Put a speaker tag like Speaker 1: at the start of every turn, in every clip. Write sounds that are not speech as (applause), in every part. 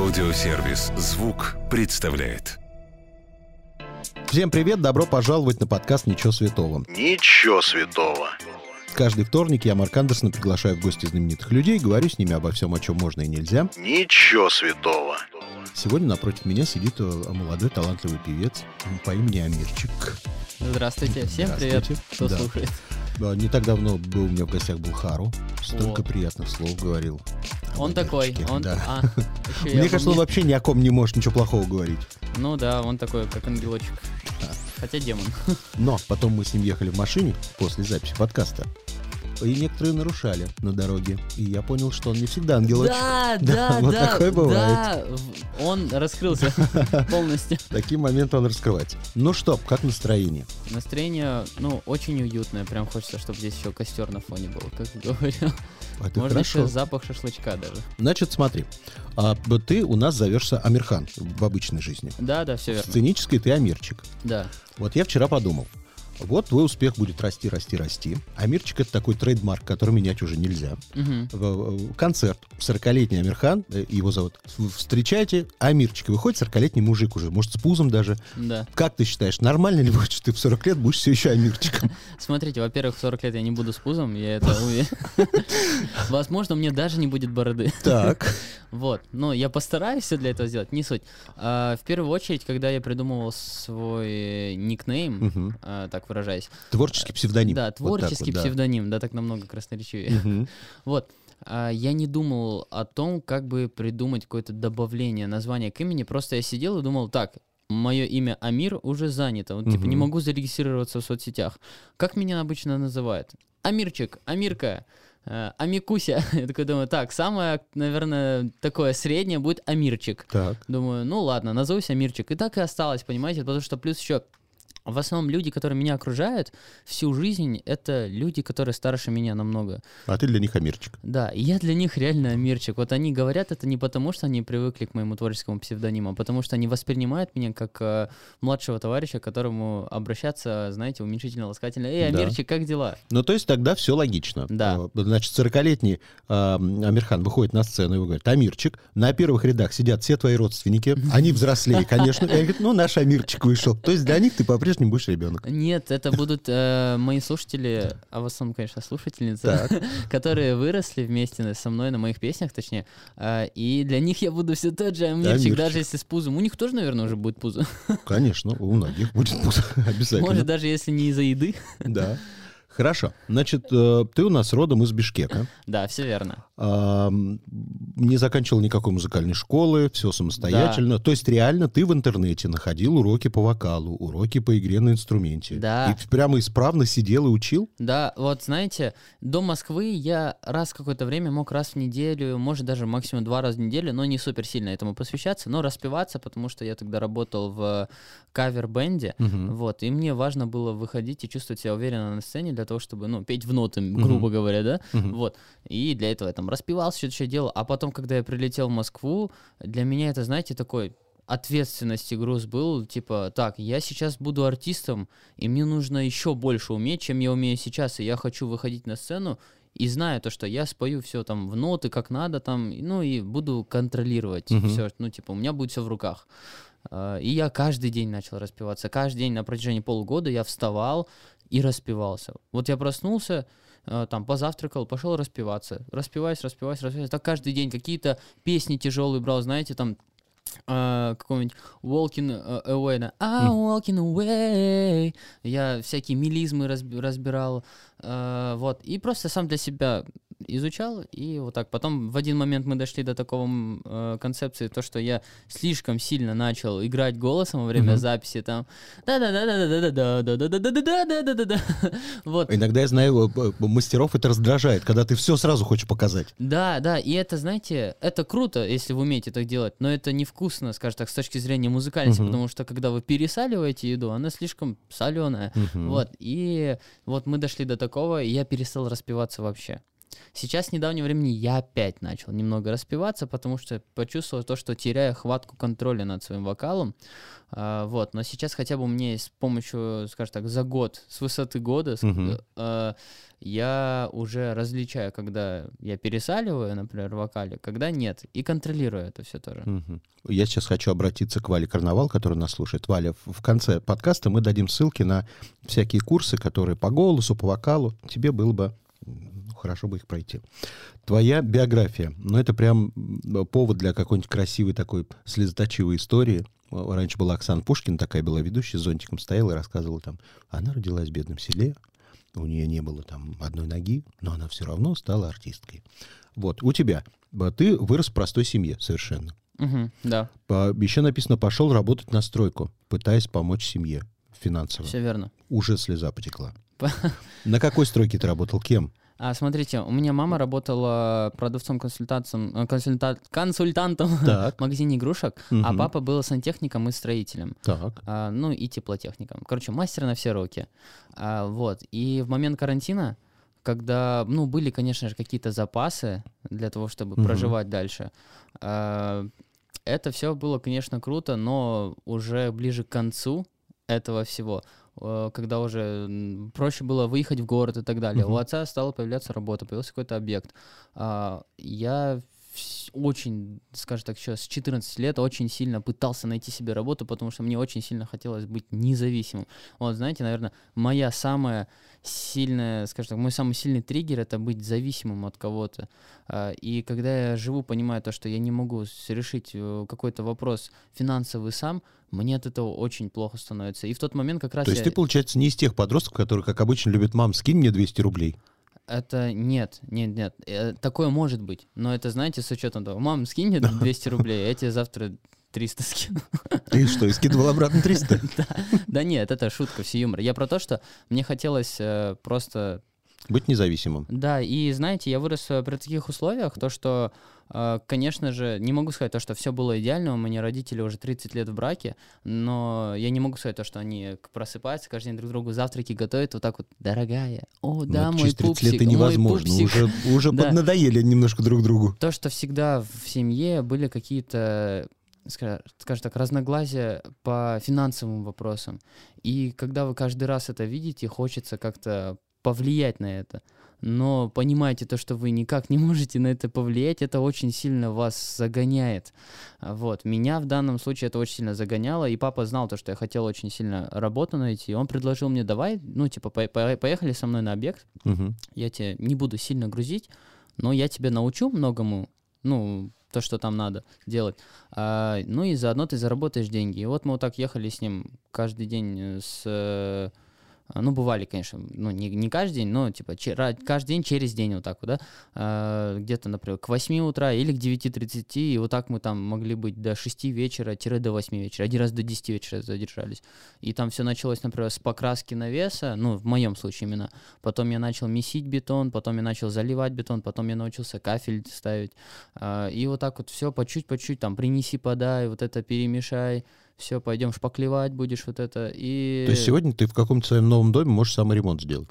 Speaker 1: Аудиосервис «Звук» представляет.
Speaker 2: Всем привет, добро пожаловать на подкаст «Ничего святого».
Speaker 3: Ничего святого.
Speaker 2: Каждый вторник я, Марк Андерсон, приглашаю в гости знаменитых людей, говорю с ними обо всем, о чем можно и нельзя.
Speaker 3: Ничего святого.
Speaker 2: Сегодня напротив меня сидит э, молодой талантливый певец по имени Амирчик.
Speaker 4: Здравствуйте, всем
Speaker 2: Здравствуйте.
Speaker 4: привет, кто
Speaker 2: Да.
Speaker 4: слушает.
Speaker 2: Да, Не так давно был у меня в гостях был Хару. Столько
Speaker 4: О.
Speaker 2: приятных слов говорил.
Speaker 4: Он такой, он...
Speaker 2: да.
Speaker 4: а, (laughs)
Speaker 2: Мне кажется, он вообще ни о ком не может ничего плохого говорить.
Speaker 4: Ну да, он такой, как ангелочек. Хотя демон. (laughs)
Speaker 2: Но потом мы с ним ехали в машине после записи подкаста. И некоторые нарушали на дороге. И я понял, что он не всегда ангелочек.
Speaker 4: Да, (laughs)
Speaker 2: Да,
Speaker 4: да,
Speaker 2: вот
Speaker 4: да,
Speaker 2: такое бывает.
Speaker 4: да, в- он раскрылся (laughs) полностью.
Speaker 2: Такие моменты он раскрывается. Ну что, как настроение?
Speaker 4: Настроение, ну, очень уютное, прям хочется, чтобы здесь еще костер на фоне был, как (laughs) говорил.
Speaker 2: Это
Speaker 4: Можно
Speaker 2: хорошо.
Speaker 4: еще запах шашлычка даже.
Speaker 2: Значит, смотри. а, ты у нас зовешься Амирхан в обычной жизни.
Speaker 4: Да, да, все
Speaker 2: В
Speaker 4: верно.
Speaker 2: сценической ты Амирчик.
Speaker 4: Да.
Speaker 2: Вот я вчера подумал. Вот твой успех будет расти, расти, расти. Амирчик — это такой трейдмарк, который менять уже нельзя. В- Концерт. 40-летний Амирхан, э, его зовут. Встречайте Амирчика. Выходит 40-летний мужик уже, может, с пузом даже.
Speaker 4: Да.
Speaker 2: Как ты считаешь, нормально ли будет, что ты в 40 лет будешь все еще Амирчиком? (laughs)
Speaker 4: Смотрите, во-первых, в 40 лет я не буду с пузом, я это уверен. (laughs) Возможно, мне даже не будет бороды.
Speaker 2: Так. (laughs)
Speaker 4: Вот, ну, я постараюсь все для этого сделать, не суть. А, в первую очередь, когда я придумывал свой никнейм, а, так выражаясь,
Speaker 2: Творческий псевдоним.
Speaker 4: да,
Speaker 2: Вот
Speaker 4: творческий
Speaker 2: вот, да.
Speaker 4: псевдоним, да, так намного красноречивее. (laughs) Вот, а, я не думал о том, как бы придумать какое-то добавление названия к имени, просто я сидел и думал, так, мое имя Амир уже занято, вот, типа не могу зарегистрироваться в соцсетях. Как меня обычно называют? Амирчик, Амирка, э, Амикуся. (laughs) Я такой думаю, так, самое, наверное, такое среднее будет Амирчик.
Speaker 2: Так.
Speaker 4: Думаю, ну ладно, назовусь Амирчик. И так и осталось, понимаете, потому что плюс еще в основном люди, которые меня окружают всю жизнь, это люди, которые старше меня намного.
Speaker 2: А ты для них Амирчик.
Speaker 4: Да, и я для них реально Амирчик. Вот они говорят это не потому, что они привыкли к моему творческому псевдониму, а потому что они воспринимают меня как э, младшего товарища, к которому обращаться, знаете, уменьшительно-ласкательно. Эй,
Speaker 2: Да.
Speaker 4: Амирчик, как дела?
Speaker 2: Ну, то есть тогда все логично.
Speaker 4: Да.
Speaker 2: А, Значит, 40-летний а, Амирхан выходит на сцену и говорит, Амирчик, на первых рядах сидят все твои родственники, (laughs) они взрослее, конечно. И он говорит, ну, наш Амирчик вышел. То есть для них ты по-прежнему будешь ребенок.
Speaker 4: Нет, это будут э, мои слушатели, а в основном, конечно, слушательницы, (laughs) которые выросли вместе со мной на моих песнях, точнее. э, и для них я буду все тот же Амирчик,
Speaker 2: Амирчик.
Speaker 4: даже если с пузом. У них тоже, наверное, уже будет пузо. (laughs)
Speaker 2: Конечно, у многих будет пузо, (laughs) обязательно.
Speaker 4: Может, даже если не из-за еды.
Speaker 2: Да. Хорошо. Значит, э, ты у нас родом из Бишкека.
Speaker 4: Да, все верно.
Speaker 2: Не заканчивал никакой музыкальной школы, все самостоятельно. То есть реально ты в интернете находил уроки по вокалу, уроки по игре на инструменте.
Speaker 4: Да.
Speaker 2: И прямо исправно сидел и учил?
Speaker 4: Да, вот знаете, до Москвы я раз какое-то время мог раз в неделю, может даже максимум два раза в неделю, но не супер сильно этому посвящаться, но распеваться, потому что я тогда работал в кавер-бенде, вот, и мне важно было выходить и чувствовать себя уверенно на сцене для того, чтобы, ну, петь в ноты, грубо говоря, да, вот, и для этого я там распевался, что-то еще делал, а потом, когда я прилетел в Москву, для меня это, знаете, такой ответственность и груз был, типа, так, я сейчас буду артистом, и мне нужно еще больше уметь, чем я умею сейчас, и я хочу выходить на сцену, и знаю то, что я спою все там в ноты, как надо там, ну и буду контролировать
Speaker 2: Мгм.
Speaker 4: все, ну типа у меня будет все в руках. А, И я каждый день начал распеваться. Каждый день на протяжении полугода я вставал и распевался. Вот я проснулся, там позавтракал, пошел распеваться. Распеваюсь, распеваюсь, распеваюсь. Так каждый день какие-то песни тяжелые брал, знаете, там а, какой-нибудь Walking э, Away, да, I'm walking away. Я всякие мелизмы разби- разбирал, а, вот, и просто сам для себя изучал, и вот так. Потом в один момент мы дошли до такого э, концепции, то, что я слишком сильно начал играть голосом во время
Speaker 2: Мгм.
Speaker 4: записи, там, да-да-да-да-да-да-да-да-да-да-да-да-да-да. Вот,
Speaker 2: Иногда я знаю, мастеров это раздражает, когда ты все сразу хочешь показать.
Speaker 4: Да, да, и это, знаете, это круто, если вы умеете так делать, но это невкусно, скажем так, с точки зрения музыкальности,
Speaker 2: Мгм.
Speaker 4: потому что когда вы пересаливаете еду, она слишком соленая.
Speaker 2: Мгм.
Speaker 4: Вот, и вот мы дошли до такого, и я перестал распеваться вообще. Сейчас с недавнего времени я опять начал немного распеваться, потому что почувствовал то, что теряю хватку контроля над своим вокалом. А, вот, но сейчас хотя бы есть с помощью, скажем так, за год, с высоты года,
Speaker 2: Мгм.
Speaker 4: э, я уже различаю, когда я пересаливаю, например, в вокале, когда нет, и контролирую это все тоже.
Speaker 2: Мгм. Я сейчас хочу обратиться к Вале Карнавал, который нас слушает. Валя, в в конце подкаста мы дадим ссылки на всякие курсы, которые по голосу, по вокалу. Тебе было бы хорошо бы их пройти. Твоя биография, ну это прям повод для какой-нибудь красивой такой слезоточивой истории. Раньше была Оксана Пушкина, такая была ведущая, с зонтиком стояла и рассказывала там, она родилась в бедном селе, у нее не было там одной ноги, но она все равно стала артисткой. Вот, у тебя, э, ты вырос в простой семье совершенно.
Speaker 4: Мгм, да,
Speaker 2: По- Еще написано, пошел работать на стройку, пытаясь помочь семье финансово.
Speaker 4: все верно.
Speaker 2: Уже слеза потекла.
Speaker 4: По- (laughs)
Speaker 2: На какой стройке ты работал? Кем?
Speaker 4: А, смотрите, у меня мама работала продавцом-консультантом, э, консульта- консультантом (laughs) в магазине игрушек, а
Speaker 2: Мгм.
Speaker 4: папа был сантехником и строителем.
Speaker 2: Так.
Speaker 4: А, ну и теплотехником. Короче, мастер на все руки. А, вот. И в момент карантина, когда, ну, были, конечно же, какие-то запасы для того, чтобы
Speaker 2: Мгм.
Speaker 4: проживать дальше, а, это все было, конечно, круто, но уже ближе к концу этого всего, когда уже проще было выехать в город и так далее. У
Speaker 2: Мгм.
Speaker 4: отца стала появляться работа, появился какой-то объект. А, Я очень, скажем так, еще с 14 лет очень сильно пытался найти себе работу, потому что мне очень сильно хотелось быть независимым. Вот, знаете, наверное, моя самая сильная, скажем так, мой самый сильный триггер — это быть зависимым от кого-то. А, И когда я живу, понимая то, что я не могу решить э, какой-то вопрос финансовый сам, мне от этого очень плохо становится. И в тот момент как раз
Speaker 2: То есть
Speaker 4: я-
Speaker 2: ты, получается, не из тех подростков, которые, как обычно, любят мам, скинь мне 200 рублей.
Speaker 4: Это нет, нет, нет. Э, Такое может быть. Но это, знаете, с учетом того, мам, скинь мне (laughs) 200 рублей, я тебе завтра 300 скину. (laughs)
Speaker 2: Ты что, и скидывал обратно 300? (laughs)
Speaker 4: Да нет, это шутка, все юмор. Я про то, что мне хотелось э, просто...
Speaker 2: Быть независимым.
Speaker 4: Да, и знаете, я вырос э, при таких условиях, то, что, э, конечно же, не могу сказать то, что все было идеально, у меня родители уже 30 лет в браке, но я не могу сказать то, что они просыпаются, каждый день друг другу завтраки готовят вот так вот, дорогая, о,
Speaker 2: Ну,
Speaker 4: да,
Speaker 2: это
Speaker 4: мой
Speaker 2: через 30
Speaker 4: пупсик,
Speaker 2: лет это
Speaker 4: мой
Speaker 2: невозможно.
Speaker 4: пупсик».
Speaker 2: Уже, уже (laughs)
Speaker 4: Да.
Speaker 2: поднадоели немножко друг другу.
Speaker 4: то, что всегда в семье были какие-то, ска- скажем так, разногласия по финансовым вопросам. И когда вы каждый раз это видите, хочется как-то повлиять на это. Но понимаете то, что вы никак не (laughs) можете на это повлиять, это очень сильно вас загоняет. Вот. Меня в данном случае это очень сильно загоняло, и папа знал то, что я хотел очень сильно работу найти. Он предложил мне, давай, ну, типа, по- по- поехали со мной на объект,
Speaker 2: Мгм.
Speaker 4: я тебя не буду сильно грузить, но я тебя научу многому, ну, то, что там надо делать. А, ну и заодно ты заработаешь деньги. И вот мы вот так ехали с ним каждый день э, с... а, Ну, бывали, конечно, ну, не, не каждый день, но, типа, че- каждый день через день вот так вот, да, А, где-то, например, к 8 утра или к 9.30, и вот так мы там могли быть до 6 вечера, тире до 8 вечера, один раз до 10 вечера задержались. И там все началось, например, с покраски навеса, ну, в моем случае именно, Потом я начал месить бетон, потом я начал заливать бетон, потом я научился кафель ставить. А, И вот так вот все по чуть-по чуть, там, принеси, подай, вот это перемешай, все, пойдем шпаклевать будешь вот это. И
Speaker 2: То есть сегодня ты в каком-то своем новом доме можешь саморемонт сделать?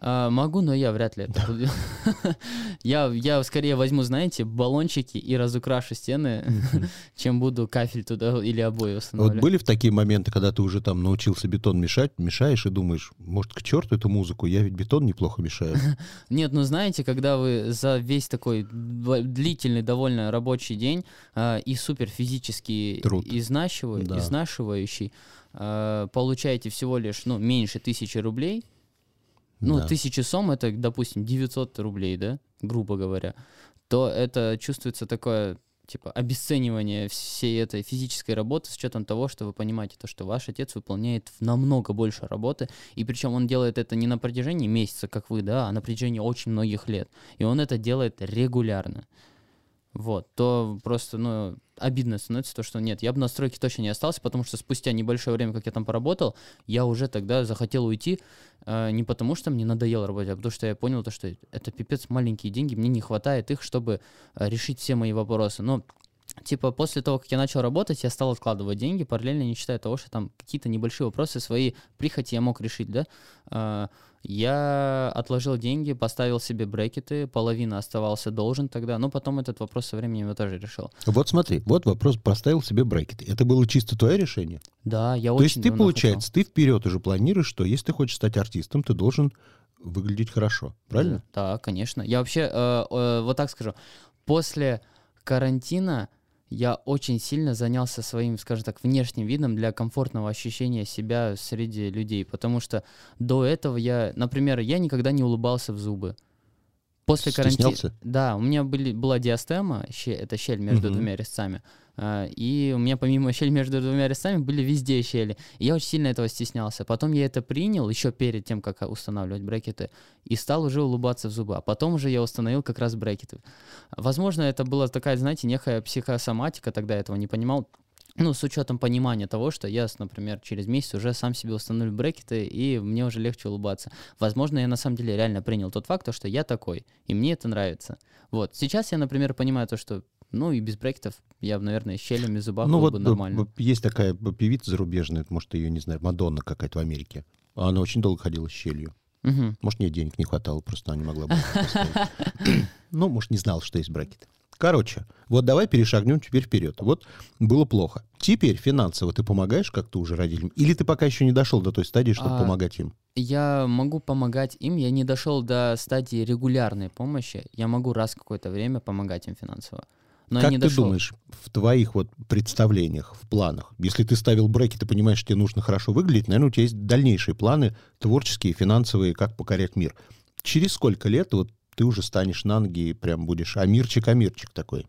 Speaker 4: А, могу, но я вряд ли это буду. (laughs) я, я скорее возьму, знаете, баллончики и разукрашу стены, (laughs) чем буду кафель туда или обои
Speaker 2: Вот
Speaker 4: устанавливать.
Speaker 2: были в такие моменты, когда ты уже там научился бетон мешать, мешаешь и думаешь, может, к черту эту музыку, я ведь бетон неплохо мешаю. (laughs)
Speaker 4: Нет, ну знаете, когда вы за весь такой длительный довольно рабочий день а, и супер физически
Speaker 2: Труд.
Speaker 4: изнашиваю-
Speaker 2: Да.
Speaker 4: изнашивающий, а, получаете всего лишь ну, меньше тысячи рублей. Ну,
Speaker 2: Да.
Speaker 4: тысячи сом это, допустим, 900 рублей, да, грубо говоря, то это чувствуется такое типа обесценивание всей этой физической работы с учетом того, что вы понимаете то, что ваш отец выполняет намного больше работы, и причем он делает это не на протяжении месяца, как вы, да, а на протяжении очень многих лет, и он это делает регулярно. Вот, то просто, ну, обидно становится то, что нет, я бы на стройке точно не остался, потому что спустя небольшое время, как я там поработал, я уже тогда захотел уйти, э, не потому что мне надоело работать, а потому что я понял то, что это пипец маленькие деньги, мне не хватает их, чтобы э, решить все мои вопросы. Но типа, после того, как я начал работать, я стал откладывать деньги, параллельно не считая того, что там какие-то небольшие вопросы, свои прихоти я мог решить, да. А, я отложил деньги, поставил себе брекеты, половина оставался должен тогда, но потом этот вопрос со временем я тоже решил.
Speaker 2: Вот смотри, вот вопрос, поставил себе брекеты. Это было чисто твое решение?
Speaker 4: Да, я
Speaker 2: То
Speaker 4: очень
Speaker 2: есть ты, получается,
Speaker 4: хотел.
Speaker 2: ты вперед уже планируешь, что если ты хочешь стать артистом, ты должен выглядеть хорошо, правильно?
Speaker 4: Да, конечно. Я вообще, э, э, вот так скажу, после карантина я очень сильно занялся своим, скажем так, внешним видом для комфортного ощущения себя среди людей, потому что до этого я, например, я никогда не улыбался в зубы. После карантина... Да, у меня были, была диастема, щель- это щель между
Speaker 2: Мгм.
Speaker 4: двумя резцами, и у меня помимо щели между двумя резцами были везде щели. И я очень сильно этого стеснялся. Потом я это принял еще перед тем, как устанавливать брекеты, и стал уже улыбаться в зубы. А потом уже я установил как раз брекеты. Возможно, это была такая, знаете, некая психосоматика, тогда я этого не понимал. Ну, с учетом понимания того, что я, например, через месяц уже сам себе установлю брекеты, и мне уже легче улыбаться. Возможно, я на самом деле реально принял тот факт, то, что я такой, и мне это нравится. Вот. Сейчас я, например, понимаю то, что, ну, и без брекетов я, наверное, щелями зубах
Speaker 2: Ну
Speaker 4: был
Speaker 2: вот
Speaker 4: бы
Speaker 2: б-
Speaker 4: нормально.
Speaker 2: есть такая певица зарубежная, может, ее, не знаю, Мадонна какая-то в Америке. Она очень долго ходила с щелью.
Speaker 4: Мгм.
Speaker 2: Может, мне денег не хватало, просто она не могла бы. (coughs) Ну, может, не знала, что есть брекеты. Короче, вот давай перешагнем теперь вперед. Вот было плохо. Теперь финансово ты помогаешь как-то уже родителям? Или ты пока еще не дошел до той стадии, чтобы
Speaker 4: А,
Speaker 2: помогать им?
Speaker 4: Я могу помогать им, я не дошел до стадии регулярной помощи, я могу раз какое-то время помогать им финансово. Но
Speaker 2: как ты
Speaker 4: дошел.
Speaker 2: думаешь, в твоих вот представлениях, в планах, если ты ставил бреки, ты понимаешь, что тебе нужно хорошо выглядеть, наверное, у тебя есть дальнейшие планы творческие, финансовые, как покорять мир. Через сколько лет вот ты уже станешь на ноги и прям будешь амирчик-амирчик такой?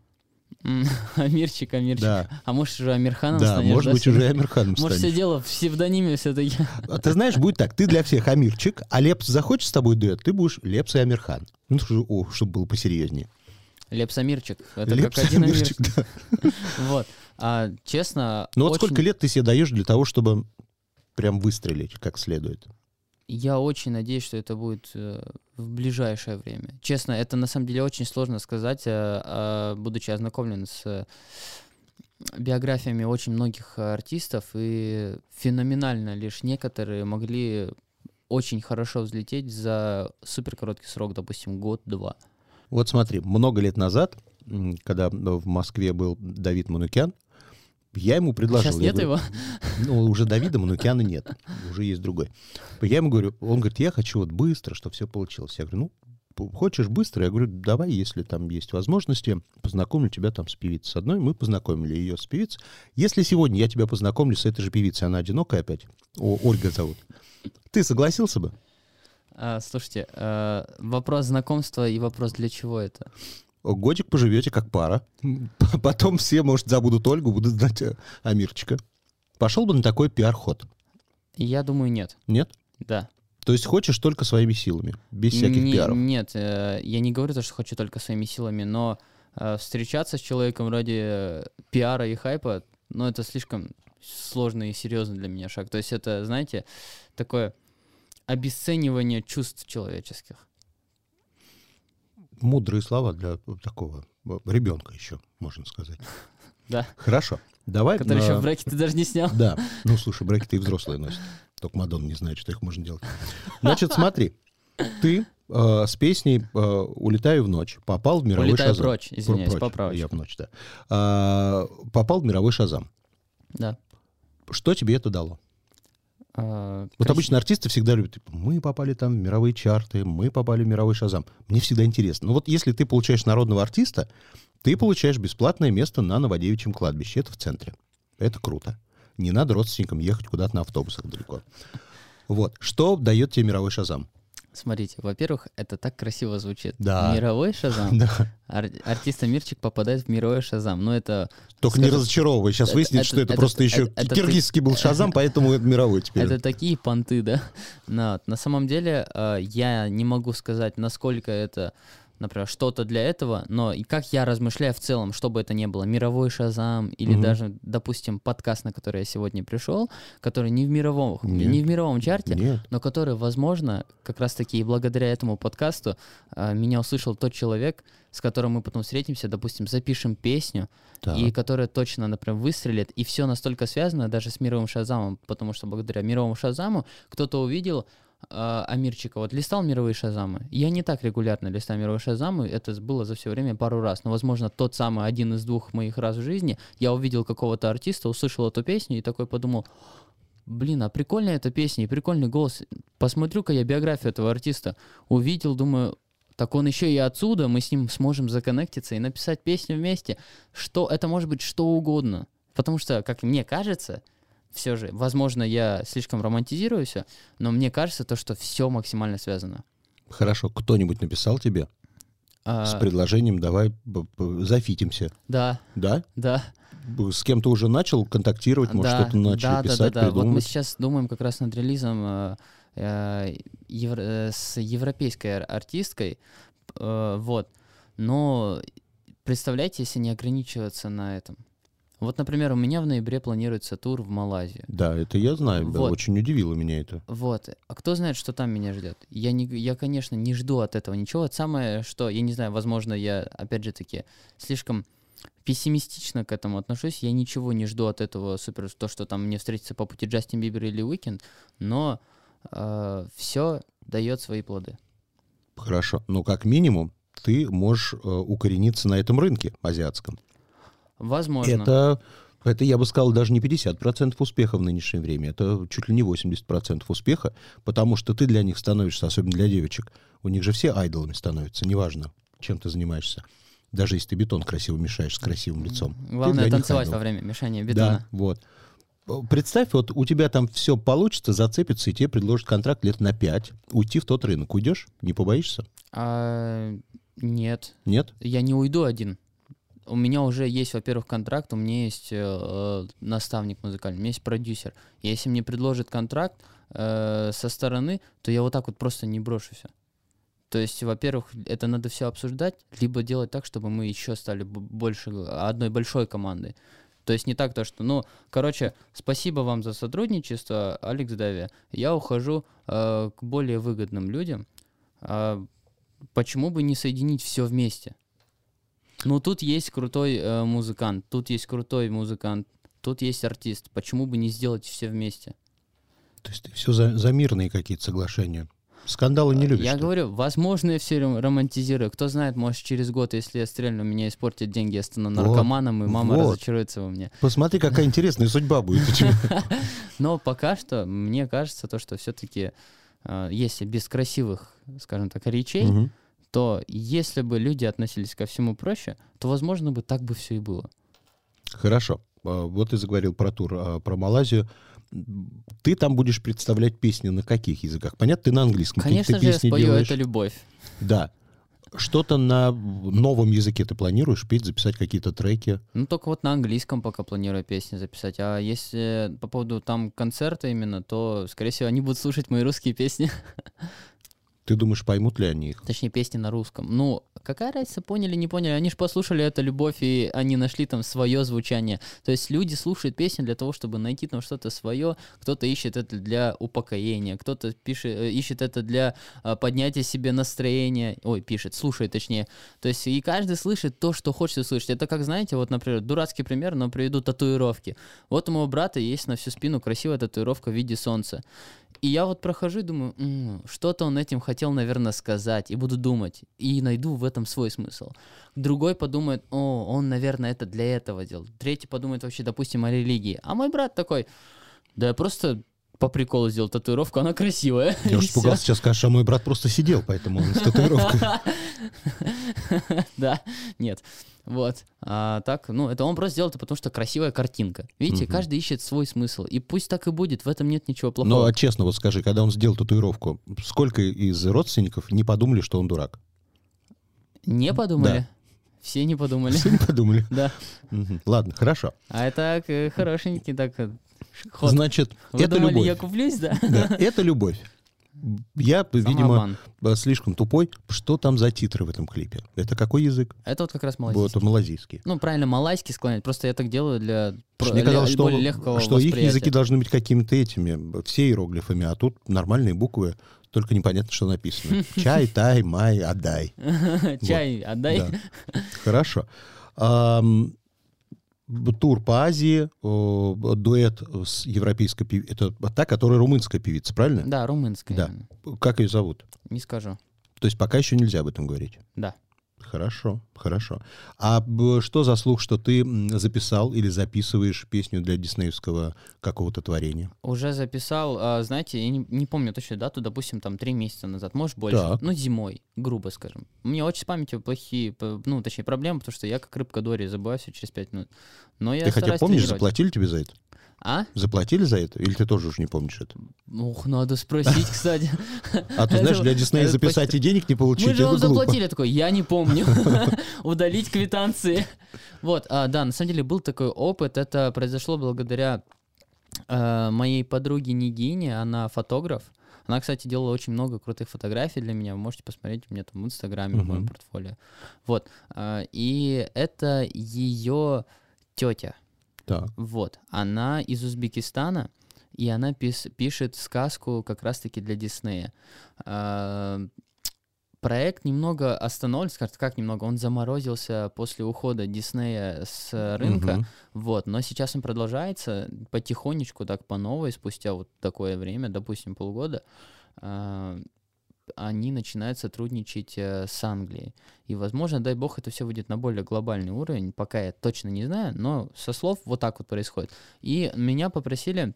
Speaker 2: (laughs)
Speaker 4: Амирчик, Амирчик.
Speaker 2: Да,
Speaker 4: А может уже Амирханом
Speaker 2: да,
Speaker 4: станешь,
Speaker 2: может быть,
Speaker 4: Сергей?
Speaker 2: уже Амирханом
Speaker 4: Может, все
Speaker 2: станешь.
Speaker 4: дело в псевдониме все-таки.
Speaker 2: А Ты знаешь, будет так, ты для всех Амирчик, а Лепс захочет с тобой дуэт, ты будешь Лепс и Амирхан. Ну, о, чтобы было посерьезнее.
Speaker 4: Лепс Амирчик. Это
Speaker 2: Лепс
Speaker 4: как один
Speaker 2: да. (laughs)
Speaker 4: Вот. А, честно,
Speaker 2: Ну вот
Speaker 4: очень-
Speaker 2: сколько лет ты себе даешь для того, чтобы прям выстрелить как следует?
Speaker 4: Я очень надеюсь, что это будет э, в ближайшее время. Честно, это на самом деле очень сложно сказать, э, а, будучи ознакомлен с э, биографиями очень многих артистов, и феноменально лишь некоторые могли очень хорошо взлететь за супер короткий срок, допустим, год-два.
Speaker 2: Вот смотри, много лет назад, когда в Москве был Давид Манукян, я ему предложил...
Speaker 4: Сейчас нет
Speaker 2: говорю,
Speaker 4: его?
Speaker 2: Ну, уже Давида Манукяна нет, уже есть другой. Я ему говорю, он говорит, я хочу вот быстро, чтобы все получилось. Я говорю, ну, хочешь быстро? Я говорю, давай, если там есть возможности, познакомлю тебя там с певицей с одной. Мы познакомили ее с певицей. Если сегодня я тебя познакомлю с этой же певицей, она одинокая опять, О, Ольга зовут, ты согласился бы?
Speaker 4: А, слушайте, э, вопрос знакомства и вопрос для чего это?
Speaker 2: Годик поживете как пара. Потом все, может, забудут Ольгу, будут знать э, Амирчика. Пошел бы на такой пиар-ход.
Speaker 4: Я думаю, нет.
Speaker 2: Нет?
Speaker 4: Да.
Speaker 2: То есть хочешь только своими силами, без всяких
Speaker 4: Не-
Speaker 2: пиаров.
Speaker 4: Нет, э, я не говорю то, что хочу только своими силами, но э, встречаться с человеком ради пиара и хайпа, ну, это слишком сложный и серьезный для меня шаг. То есть это, знаете, такое обесценивание чувств человеческих.
Speaker 2: Мудрые слова для такого ребенка еще, можно сказать. (laughs)
Speaker 4: Да.
Speaker 2: Хорошо. Давай.
Speaker 4: Который
Speaker 2: на-
Speaker 4: еще в браке ты даже не снял.
Speaker 2: Да. (laughs) Ну, слушай, брекеты и взрослые носят. Только Мадонна не знает, что их можно делать. Значит, смотри. Ты э, с песней э, «Улетаю в ночь» попал в мировой
Speaker 4: Улетаю
Speaker 2: шазам.
Speaker 4: прочь, извиняюсь,
Speaker 2: Прочь.
Speaker 4: поправочка.
Speaker 2: Я в ночь, да. А, попал в мировой шазам.
Speaker 4: Да.
Speaker 2: Что тебе это дало?
Speaker 4: А,
Speaker 2: Вот
Speaker 4: красив-
Speaker 2: обычно артисты всегда любят, типа, мы попали там в мировые чарты, мы попали в мировой шазам. Мне всегда интересно. Ну вот если ты получаешь народного артиста, ты получаешь бесплатное место на Новодевичьем кладбище. Это в центре. Это круто. Не надо родственникам ехать куда-то на автобусах далеко. Вот. Что дает тебе мировой шазам?
Speaker 4: Смотрите, во-первых, это так красиво звучит.
Speaker 2: Да.
Speaker 4: Мировой шазам. (laughs)
Speaker 2: Да.
Speaker 4: Ар- артист Амирчик попадает в мировой шазам. Ну, это
Speaker 2: Только не
Speaker 4: Скажем,
Speaker 2: разочаровывай. Сейчас
Speaker 4: это-
Speaker 2: выяснится,
Speaker 4: это-
Speaker 2: что это,
Speaker 4: это-
Speaker 2: просто еще
Speaker 4: это- это
Speaker 2: киргизский был (laughs) шазам, поэтому это мировой теперь.
Speaker 4: Это такие понты, да. (laughs) На, на самом деле, э, я не могу сказать, насколько это например, что-то для этого, но и как я размышляю в целом, чтобы это не было мировой шазам или
Speaker 2: Мгм.
Speaker 4: даже, допустим, подкаст, на который я сегодня пришел, который не в мировом,
Speaker 2: Нет.
Speaker 4: не в мировом чарте,
Speaker 2: Нет.
Speaker 4: но который, возможно, как раз-таки и благодаря этому подкасту а, меня услышал тот человек, с которым мы потом встретимся, допустим, запишем песню,
Speaker 2: Так.
Speaker 4: и которая точно, например, выстрелит, и все настолько связано даже с мировым Шазамом, потому что благодаря мировому Шазаму кто-то увидел э, Амирчика, вот листал мировые Шазамы. Я не так регулярно листаю мировые Шазамы, это было за все время пару раз, но, возможно, тот самый один из двух моих раз в жизни, я увидел какого-то артиста, услышал эту песню и такой подумал, блин, а прикольная эта песня и прикольный голос. Посмотрю-ка я биографию этого артиста. Увидел, думаю, так он еще и отсюда, мы с ним сможем законнектиться и написать песню вместе. Что это может быть что угодно. Потому что, как мне кажется, все же, возможно, я слишком романтизируюсь, но мне кажется то, что все максимально связано.
Speaker 2: Хорошо, кто-нибудь написал тебе
Speaker 4: А,
Speaker 2: с предложением «давай зафитимся».
Speaker 4: да,
Speaker 2: Да?
Speaker 4: да.
Speaker 2: С кем-то уже начал контактировать, может,
Speaker 4: да,
Speaker 2: что-то начали
Speaker 4: да,
Speaker 2: писать,
Speaker 4: да, да, да. Вот мы сейчас думаем как раз над релизом э, э, евро- э, с европейской ар- артисткой. э, вот. Но представляете, если не ограничиваться на этом. Вот, например, у меня в ноябре планируется тур в Малайзию.
Speaker 2: Да, это я знаю, да,
Speaker 4: Вот.
Speaker 2: очень удивило меня это.
Speaker 4: Вот. А кто знает, что там меня ждет? Я, не, я, конечно, не жду от этого ничего. Это самое, что, я не знаю, возможно, я, опять же таки, слишком пессимистично к этому отношусь. Я ничего не жду от этого супер, то, что там мне встретится по пути Джастин Бибер или Уикенд, но все дает свои плоды.
Speaker 2: Хорошо. Ну, как минимум, ты можешь э, укорениться на этом рынке азиатском.
Speaker 4: Возможно.
Speaker 2: Это, это, я бы сказал, даже не 50% успеха в нынешнее время. Это чуть ли не 80% успеха, потому что ты для них становишься, особенно для девочек. У них же все айдолами становятся, неважно, чем ты занимаешься. Даже если ты бетон красиво мешаешь с красивым лицом.
Speaker 4: Главное танцевать во время мешания
Speaker 2: Да,
Speaker 4: бетона.
Speaker 2: вот. Представь, вот у тебя там все получится, зацепится, и тебе предложат контракт лет на 5. Уйти в тот рынок. Уйдешь? Не побоишься?
Speaker 4: А, нет,
Speaker 2: Нет?
Speaker 4: я не уйду один. У меня уже есть, во-первых, контракт, у меня есть э, наставник музыкальный, у меня есть продюсер. Если мне предложат контракт э, со стороны, то я вот так вот просто не брошу все. То есть, во-первых, это надо все обсуждать, либо делать так, чтобы мы еще стали больше одной большой командой. То есть не так то, что, ну, короче, спасибо вам за сотрудничество, Алекс Дави. Я ухожу э, к более выгодным людям. А почему бы не соединить все вместе? Ну, тут есть крутой э, музыкант, тут есть крутой музыкант, тут есть артист. Почему бы не сделать все вместе?
Speaker 2: То есть ты все за, за мирные какие-то соглашения. Скандалы не любишь.
Speaker 4: Я
Speaker 2: ты?
Speaker 4: говорю, возможно, я все романтизирую. Кто знает, может, через год, если я стрельну, меня испортят деньги, я стану
Speaker 2: Вот,
Speaker 4: наркоманом, и мама
Speaker 2: вот.
Speaker 4: разочаруется во мне.
Speaker 2: Посмотри, какая интересная судьба будет у тебя. (laughs)
Speaker 4: Но пока что, мне кажется, то, что все-таки, если без красивых, скажем так, речей. То если бы люди относились ко всему проще, то, возможно, бы так бы все и было.
Speaker 2: Хорошо. А, Вот ты заговорил про тур, а, про Малайзию. Ты там будешь представлять песни на каких языках? Понятно, ты на английском. какие-то
Speaker 4: Конечно же, я спою
Speaker 2: делаешь.
Speaker 4: «Это любовь».
Speaker 2: Да. Что-то на новом языке ты планируешь петь, записать какие-то треки?
Speaker 4: Ну, только вот на английском пока планирую песни записать. А если по поводу там концерта именно, то, скорее всего, они будут слушать мои русские песни. (laughs)
Speaker 2: Ты думаешь, поймут ли они их?
Speaker 4: Точнее, песни на русском. Ну, какая разница, поняли, не поняли. Они же послушали это любовь, и они нашли там свое звучание. То есть люди слушают песни для того, чтобы найти там что-то свое. Кто-то ищет это для упокоения, кто-то пишет, э, ищет это для а, поднятия себе настроения. Ой, пишет, слушает точнее. То есть и каждый слышит то, что хочет услышать. Это как, знаете, вот, например, дурацкий пример, но приведу татуировки. Вот у моего брата есть на всю спину красивая татуировка в виде солнца. И я вот прохожу и думаю, «М, что-то он этим хотел, наверное, сказать, и буду думать, и найду в этом свой смысл. Другой подумает, о, он, наверное, это для этого делал. Третий подумает вообще, допустим, о религии. А мой брат такой, да я просто по приколу сделал татуировку, она красивая. (laughs)
Speaker 2: Я уж испугался, сейчас скажешь, а мой брат просто сидел, поэтому он с татуировкой. (laughs)
Speaker 4: Да, нет. Вот. А так, ну, это он просто сделал это потому, что красивая картинка. Видите,
Speaker 2: Мгм.
Speaker 4: каждый ищет свой смысл. И пусть так и будет, в этом нет ничего
Speaker 2: Ну,
Speaker 4: плохого.
Speaker 2: а честно, вот скажи, когда он сделал татуировку, сколько из родственников не подумали, что он дурак?
Speaker 4: Не подумали? Все не подумали.
Speaker 2: Все не подумали. (laughs)
Speaker 4: Да.
Speaker 2: Ладно, хорошо.
Speaker 4: А это э, хорошенький так э, ход.
Speaker 2: Значит,
Speaker 4: Вы
Speaker 2: это
Speaker 4: думали,
Speaker 2: любовь.
Speaker 4: я куплюсь, да?
Speaker 2: Да, это любовь. Я, видимо,
Speaker 4: Самообман.
Speaker 2: э, слишком тупой. Что там за титры в этом клипе? Это какой язык?
Speaker 4: Это вот как раз
Speaker 2: Вот,
Speaker 4: малазийский.
Speaker 2: малазийский.
Speaker 4: Ну, правильно, малайский склонять. Просто я так делаю для
Speaker 2: Мне казалось, что,
Speaker 4: более легкого
Speaker 2: что их языки должны быть какими-то этими, все иероглифами, а тут нормальные буквы, только непонятно, что написано. (laughs) Чай, тай, май, отдай. (laughs)
Speaker 4: Чай отдай.
Speaker 2: Да. Хорошо. Тур по Азии, дуэт с европейской певицей. Это та, которая румынская певица, правильно?
Speaker 4: Да, румынская.
Speaker 2: Да. Как ее зовут?
Speaker 4: Не скажу.
Speaker 2: То есть пока еще нельзя об этом говорить.
Speaker 4: Да.
Speaker 2: Хорошо, хорошо. А что за слух, что ты записал или записываешь песню для диснеевского какого-то творения?
Speaker 4: Уже записал, а, знаете, я не, не помню точно дату, допустим, там три месяца назад, может больше.
Speaker 2: Так.
Speaker 4: Ну, зимой, грубо скажем. У меня очень с памятью плохие, ну, точнее, проблемы, потому что я как рыбка Дори забываю все через пять минут. Но я
Speaker 2: ты хотя помнишь,
Speaker 4: тренировать.
Speaker 2: заплатили тебе за это?
Speaker 4: А?
Speaker 2: Заплатили за это? Или ты тоже уже не помнишь это?
Speaker 4: Ух, надо спросить, (laughs) кстати.
Speaker 2: А ты знаешь, для Диснея записать и денег не получить,
Speaker 4: Мы же вам заплатили. Такой, я не помню. (laughs) (laughs) Удалить квитанции. Вот, а, да, на самом деле был такой опыт. Это произошло благодаря э, моей подруге Нигине. Она фотограф. Она, кстати, делала очень много крутых фотографий для меня. Вы можете посмотреть у меня там в Инстаграме, в моем портфолио. Вот. а, И это ее тетя.
Speaker 2: Так.
Speaker 4: Вот, она из Узбекистана, и она пис- пишет сказку как раз-таки для Диснея. А, Проект немного остановлен, скажем, как немного, он заморозился после ухода Диснея с рынка,
Speaker 2: Мгм.
Speaker 4: вот, но сейчас он продолжается потихонечку, так по новой, спустя вот такое время, допустим, полгода, а, они начинают сотрудничать э, с Англией. И, возможно, дай бог, это все выйдет на более глобальный уровень, пока я точно не знаю, но со слов вот так вот происходит. И меня попросили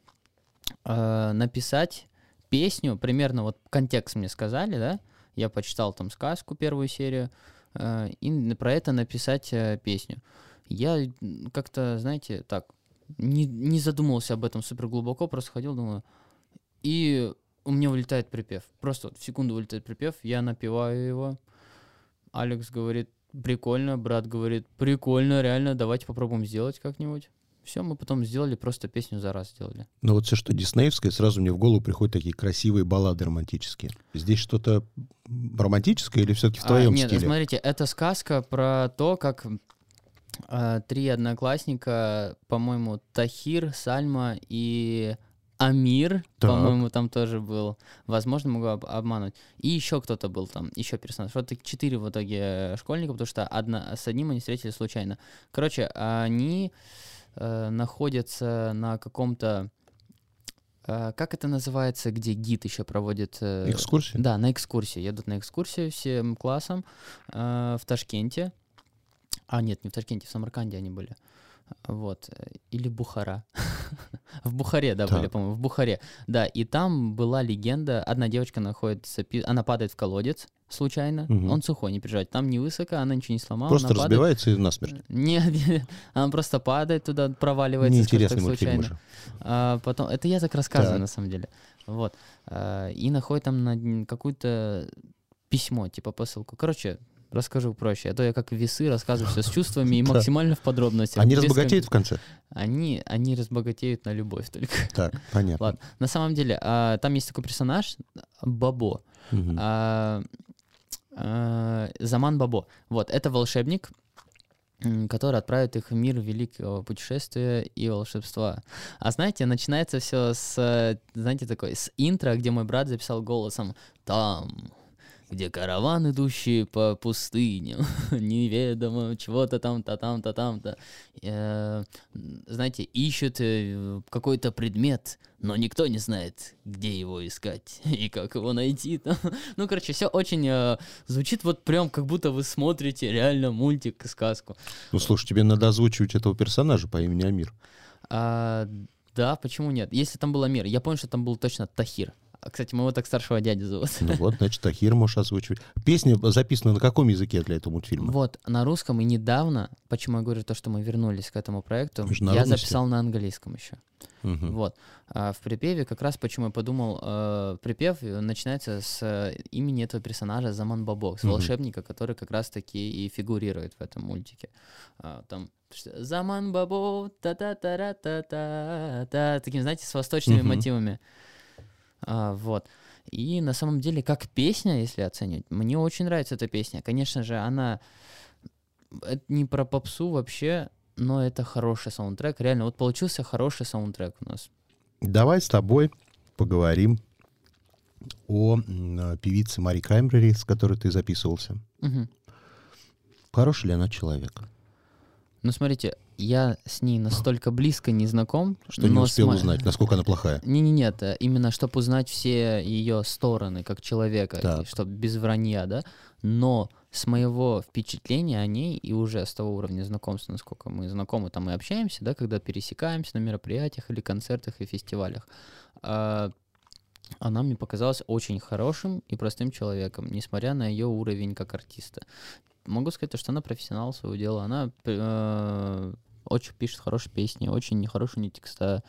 Speaker 4: э, написать песню, примерно вот контекст мне сказали, да, я почитал там сказку, первую серию, э, и про это написать э, песню. Я как-то, знаете, так, не, не задумывался об этом супер глубоко, просто ходил, думаю, и у меня вылетает припев. Просто вот в секунду вылетает припев, я напеваю его. Алекс говорит, прикольно, брат говорит, прикольно, реально, давайте попробуем сделать как-нибудь. Все, мы потом сделали, просто песню за раз сделали.
Speaker 2: Но вот все, что диснеевское, сразу мне в голову приходят такие красивые баллады романтические. Здесь что-то романтическое или все-таки в
Speaker 4: А,
Speaker 2: твоем
Speaker 4: нет,
Speaker 2: стиле?
Speaker 4: смотрите, это сказка про то, как а, три одноклассника, по-моему, Тахир, Сальма и Амир,
Speaker 2: Так.
Speaker 4: по-моему, там тоже был. Возможно, могу об- обмануть. И еще кто-то был там, еще персонаж. Вот так четыре в итоге э, школьника, потому что одна, с одним они встретились случайно. Короче, они э, находятся на каком-то... э, как это называется, где гид еще проводит... э,
Speaker 2: Экскурсия?
Speaker 4: да, на экскурсии. Едут на экскурсию всем классом э, в Ташкенте. А, нет, не в Ташкенте, в Самарканде они были. Вот. Или Бухара. (laughs) (laughs) в Бухаре, да,
Speaker 2: Так.
Speaker 4: были, по-моему, в Бухаре. Да, и там была легенда. Одна девочка находится, она падает в колодец случайно.
Speaker 2: Мгм.
Speaker 4: Он сухой, не переживайте. Там не высоко, она ничего не сломала.
Speaker 2: Просто
Speaker 4: она падает.
Speaker 2: разбивается и насмерть.
Speaker 4: Нет, нет, (laughs) она просто падает туда, проваливается,
Speaker 2: Неинтересный
Speaker 4: так,
Speaker 2: мультфильм
Speaker 4: случайно.
Speaker 2: уже.
Speaker 4: А, потом, это я так рассказываю
Speaker 2: Так.
Speaker 4: на самом деле. Вот. А, и находит там на какое-то письмо, типа посылку. Короче, расскажу проще. А то я как весы рассказываю все с (laughs) чувствами и максимально в подробностях.
Speaker 2: Они разбогатеют в
Speaker 4: кон-
Speaker 2: конце?
Speaker 4: Они, они разбогатеют на любовь только.
Speaker 2: Так, понятно.
Speaker 4: Ладно. На самом деле, а, там есть такой персонаж, Бабо. А, а, Заман Бабо. Вот, это волшебник, который отправит их в мир великого путешествия и волшебства. А знаете, начинается все с, знаете, такой, с интро, где мой брат записал голосом «Там, где караван, идущий по пустыням, (laughs) неведомо, чего-то там-то, там-то, там-то, э, знаете, ищут э, какой-то предмет, но никто не знает, где его искать (laughs) и как его найти. там». Ну, короче, все очень э, звучит вот прям, как будто вы смотрите реально мультик и сказку.
Speaker 2: Ну, слушай, тебе надо озвучивать этого персонажа по имени Амир.
Speaker 4: А, да, почему нет? Если там был Амир, я помню, что там был точно Тахир. А, Кстати, моего так старшего дядю зовут.
Speaker 2: Ну вот, значит, Тахир можешь озвучивать. Песня записана на каком языке для этого мультфильма?
Speaker 4: Вот, на русском и недавно, почему я говорю то, что мы вернулись к этому проекту, я записал на английском еще.
Speaker 2: Мгм.
Speaker 4: Вот. А в припеве как раз почему я подумал, э, припев э, начинается с э, имени этого персонажа Заман Бабок, с
Speaker 2: Мгм.
Speaker 4: волшебника, который как раз таки и фигурирует в этом мультике. А, там Заман Бабо, та-та-та-ра-та-та-та, таким, знаете, с восточными
Speaker 2: Мгм.
Speaker 4: мотивами. А, вот. И на самом деле, как песня, если оценивать, мне очень нравится эта песня. Конечно же, она это не про попсу вообще, но это хороший саундтрек. Реально, вот получился хороший саундтрек у нас.
Speaker 2: Давай с тобой поговорим о певице Мари Краймбрери, с которой ты записывался.
Speaker 4: Мгм.
Speaker 2: Хороший ли она человек?
Speaker 4: Ну, смотрите, я с ней настолько близко не знаком,
Speaker 2: Что не успел
Speaker 4: сма-
Speaker 2: узнать, насколько она плохая.
Speaker 4: Не, не, нет, э, именно чтобы узнать все ее стороны как человека, чтобы без вранья, да. Но с моего впечатления о ней и уже с того уровня знакомства, насколько мы знакомы, там и общаемся, да, когда пересекаемся на мероприятиях или концертах и фестивалях, а, она мне показалась очень хорошим и простым человеком, несмотря на ее уровень как артиста. Могу сказать, то, что она профессионал своего дела, она э, очень пишет хорошие песни, очень хорошие у нее текста,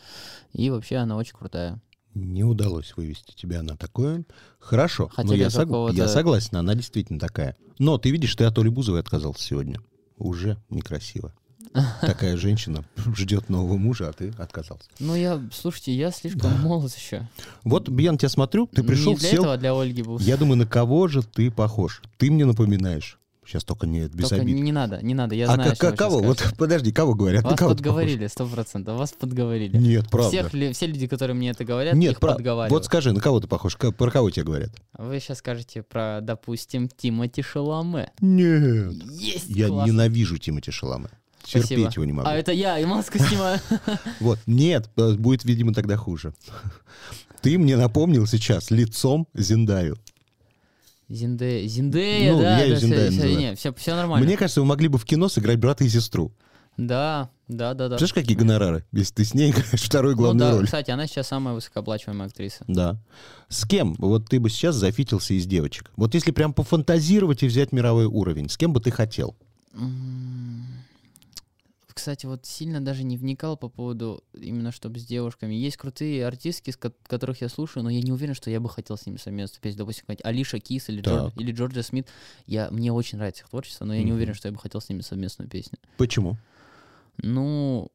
Speaker 4: и вообще она очень крутая.
Speaker 2: Не удалось вывести тебя на такое. Хорошо,
Speaker 4: Хотя
Speaker 2: но я, сог- я согласен, она действительно такая. Но ты видишь, ты от Оли Бузовой отказался сегодня. Уже некрасиво. (laughs) Такая женщина ждет нового мужа, а ты отказался.
Speaker 4: Ну, я, слушайте, я слишком молод еще.
Speaker 2: Вот, на тебя смотрю, ты пришел,
Speaker 4: Не для
Speaker 2: сел.
Speaker 4: этого, а для Ольги был.
Speaker 2: Я думаю, на кого же ты похож? Ты мне напоминаешь. Сейчас только нет, без
Speaker 4: Только
Speaker 2: обид.
Speaker 4: не, надо, не надо, я
Speaker 2: а
Speaker 4: знаю,
Speaker 2: как- кого? Вот подожди, кого говорят?
Speaker 4: Вас
Speaker 2: кого
Speaker 4: подговорили, сто процентов, вас подговорили.
Speaker 2: Нет, правда.
Speaker 4: Всех, все люди, которые мне это говорят,
Speaker 2: Нет,
Speaker 4: их
Speaker 2: прав-
Speaker 4: подговаривают.
Speaker 2: Вот скажи, на кого ты похож? Про кого тебе говорят?
Speaker 4: Вы сейчас скажете про, допустим, Тимати Шаламе.
Speaker 2: Нет.
Speaker 4: Есть!
Speaker 2: Я
Speaker 4: классно.
Speaker 2: ненавижу Тимати Шаламе.
Speaker 4: Спасибо.
Speaker 2: Терпеть его не могу.
Speaker 4: А это я, и маску снимаю. (laughs)
Speaker 2: Вот, нет, э, будет, видимо, тогда хуже. (laughs) Ты мне напомнил сейчас лицом Зиндаю.
Speaker 4: Зиндея, Зиндея,
Speaker 2: Ну,
Speaker 4: да,
Speaker 2: я
Speaker 4: да,
Speaker 2: Зиндея
Speaker 4: все,
Speaker 2: называю.
Speaker 4: все, все нормально.
Speaker 2: Мне кажется, вы могли бы в кино сыграть брата и сестру.
Speaker 4: Да, да, да, да.
Speaker 2: Представляешь, какие гонорары, если ты с ней играешь (laughs) вторую
Speaker 4: Ну
Speaker 2: главную
Speaker 4: да,
Speaker 2: роль?
Speaker 4: кстати, она сейчас самая высокооплачиваемая актриса.
Speaker 2: Да. С кем вот ты бы сейчас зафитился из девочек? Вот если прям пофантазировать и взять мировой уровень, с кем бы ты хотел?
Speaker 4: М, Кстати, вот сильно даже не вникал по поводу именно чтобы с девушками. Есть крутые артистки, с ко- которых я слушаю, но я не уверен, что я бы хотел с ними совместно петь. Допустим, какая-нибудь Алиша Кис или, Джор-
Speaker 2: Так.
Speaker 4: или Джорджа Смит. Я, мне очень нравится их творчество, но я не
Speaker 2: Мгм.
Speaker 4: уверен, что я бы хотел с ними совместную песню.
Speaker 2: Почему?
Speaker 4: Ну,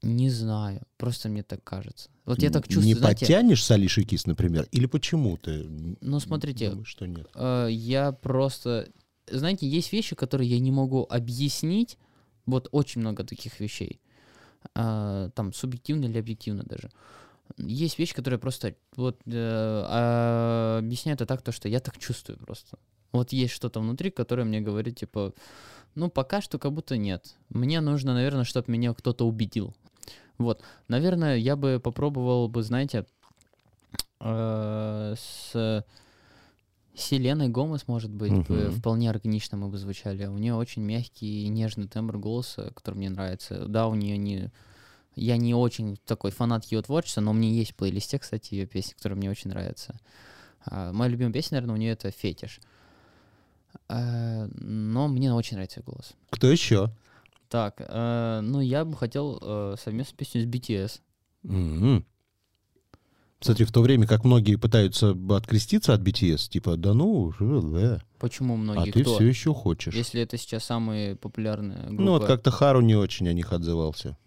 Speaker 4: не знаю. Просто мне так кажется. Вот я так чувствую,
Speaker 2: Не
Speaker 4: знаете,
Speaker 2: потянешь с Алишей Кис, например? Или почему ты
Speaker 4: ну смотрите,
Speaker 2: думаешь, что нет?
Speaker 4: э, я просто... Знаете, есть вещи, которые я не могу объяснить. Вот очень много таких вещей. А, там, субъективно или объективно даже. Есть вещи, которые просто вот э, а, объясняю это так, то, что я так чувствую просто. Вот есть что-то внутри, которое мне говорит, типа, ну, пока что как будто нет. Мне нужно, наверное, чтобы меня кто-то убедил. Вот. Наверное, я бы попробовал бы, знаете, э, с Селеной Гомес, может быть, бы
Speaker 2: Мгм.
Speaker 4: вполне органично мы бы звучали. У нее очень мягкий и нежный тембр голоса, который мне нравится. Да, у нее не... Я не очень такой фанат ее творчества, но у меня есть в плейлисте, кстати, ее песни, которые мне очень нравятся. А, моя любимая песня, наверное, у нее это «Фетиш». А, но мне очень нравится ее голос.
Speaker 2: Кто еще?
Speaker 4: Так, э, ну я бы хотел э, совместную песню с BTS.
Speaker 2: М. Кстати, в то время как многие пытаются откреститься от BTS, типа, да ну, э, э».
Speaker 4: Почему
Speaker 2: а
Speaker 4: многие
Speaker 2: ты
Speaker 4: кто?
Speaker 2: все еще хочешь.
Speaker 4: Если это сейчас самые популярные группы.
Speaker 2: Ну, вот как-то Хару не очень о них отзывался.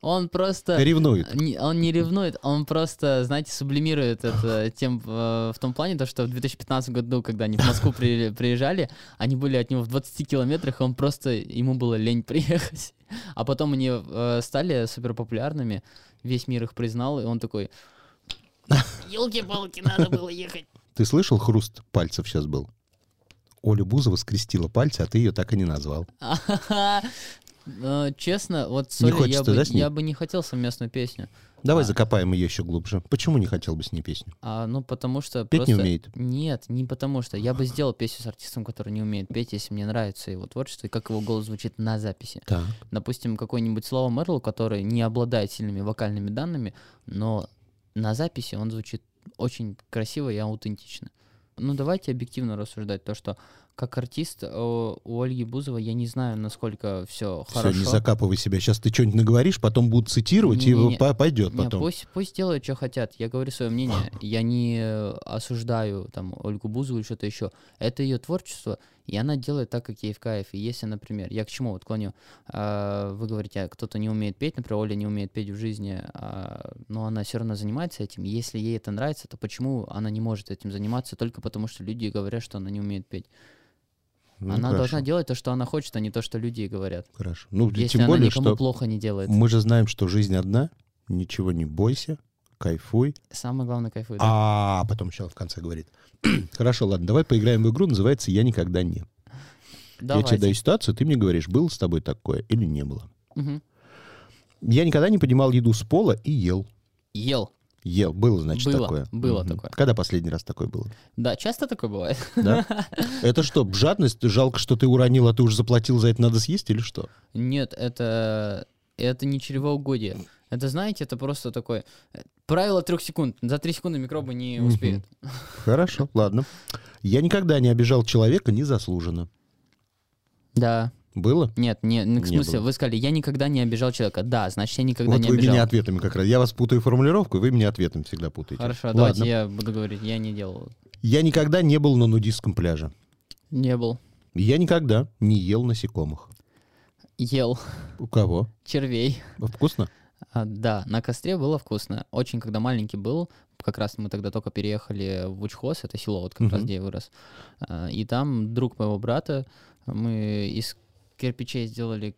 Speaker 4: Он просто...
Speaker 2: Ревнует.
Speaker 4: Не- он не ревнует, он просто, знаете, сублимирует это тем, э, в том плане, то, что в 2015 году, когда они в Москву при- приезжали, они были от него в 20 километрах, и он просто, ему было лень (laughs) приехать. А потом они э, стали супер популярными, весь мир их признал, и он такой, (laughs) елки-палки, надо было ехать.
Speaker 2: Ты слышал, хруст пальцев сейчас был? Оля Бузова скрестила пальцы, а ты ее так и не назвал.
Speaker 4: Честно, вот с
Speaker 2: Не
Speaker 4: Олей я бы, я не хотел совместную песню.
Speaker 2: Давай
Speaker 4: А.
Speaker 2: закопаем ее еще глубже. Почему не хотел бы с ней песню?
Speaker 4: А, ну, потому что
Speaker 2: Петь не
Speaker 4: просто-
Speaker 2: умеет.
Speaker 4: Нет, не потому что. Я бы сделал песню с артистом, который не умеет петь, если мне нравится его творчество и как его голос звучит на записи.
Speaker 2: Так.
Speaker 4: Допустим, какой-нибудь Слава Мерл, который не обладает сильными вокальными данными, но на записи он звучит очень красиво и аутентично. Ну, давайте объективно рассуждать то, что как артист о, у Ольги Бузовой я не знаю, насколько все
Speaker 2: Все,
Speaker 4: хорошо.
Speaker 2: не закапывай себя. Сейчас ты что-нибудь наговоришь, потом будут цитировать, и
Speaker 4: Не-не-не.
Speaker 2: по- пойдет
Speaker 4: Не,
Speaker 2: потом.
Speaker 4: пусть, пусть делают, что хотят. Я говорю свое мнение. (laughs) Я не э, осуждаю там Ольгу Бузову или что-то еще. Это ее творчество, и она делает так, как ей в кайф. И если, например, я к чему вот клоню, а, вы говорите, а кто-то не умеет петь, например, Оля не умеет петь в жизни, а, но она все равно занимается этим. Если ей это нравится, то почему она не может этим заниматься только потому, что люди говорят, что она не умеет петь?
Speaker 2: Ну,
Speaker 4: она
Speaker 2: хорошо,
Speaker 4: должна делать то, что она хочет, а не то, что люди говорят.
Speaker 2: Хорошо. Ну,
Speaker 4: Если
Speaker 2: тем
Speaker 4: она
Speaker 2: более,
Speaker 4: никому
Speaker 2: что
Speaker 4: плохо не делает.
Speaker 2: мы же знаем, что жизнь одна, ничего не бойся, кайфуй.
Speaker 4: Самое главное кайфует. да.
Speaker 2: А потом еще в конце говорит. (clears throat) Хорошо, ладно, давай поиграем в игру, называется «Я никогда не». Я
Speaker 4: Давайте.
Speaker 2: тебе даю ситуацию, ты мне говоришь, было с тобой такое или не было.
Speaker 4: Мгм.
Speaker 2: Я никогда не поднимал еду с пола и ел.
Speaker 4: Ел.
Speaker 2: Ел, было, значит,
Speaker 4: Было,
Speaker 2: такое.
Speaker 4: было
Speaker 2: Мгм.
Speaker 4: такое.
Speaker 2: Когда последний раз такое было?
Speaker 4: Да, часто такое бывает.
Speaker 2: Да? (laughs) Это что, жадность? Жалко, что ты уронил, а ты уже заплатил за это, надо съесть или что?
Speaker 4: Нет, это, это не чревоугодие. Это, знаете, это просто такое... э, Правило трех секунд. За три секунды микробы не успеют.
Speaker 2: Хорошо, (laughs) ладно. Я никогда не обижал человека незаслуженно.
Speaker 4: Да.
Speaker 2: Было?
Speaker 4: Нет, не, ну, в
Speaker 2: Не
Speaker 4: смысле,
Speaker 2: было.
Speaker 4: вы сказали, я никогда не обижал человека. Да, значит, я никогда
Speaker 2: вот
Speaker 4: не
Speaker 2: вы
Speaker 4: обижал.
Speaker 2: меня ответами как раз. Я вас путаю формулировку, вы меня ответом всегда путаете.
Speaker 4: Хорошо,
Speaker 2: Ладно.
Speaker 4: давайте я буду говорить, я не делал.
Speaker 2: Я никогда не был на нудистском пляже.
Speaker 4: Не был.
Speaker 2: Я никогда не ел насекомых.
Speaker 4: Ел
Speaker 2: У кого?
Speaker 4: червей.
Speaker 2: Вкусно?
Speaker 4: А, да, на костре было вкусно. Очень, когда маленький был, как раз мы тогда только переехали в Учхоз, это село, вот как раз
Speaker 2: Мгм.
Speaker 4: где я вырос. А, И там друг моего брата, мы из кирпичей сделали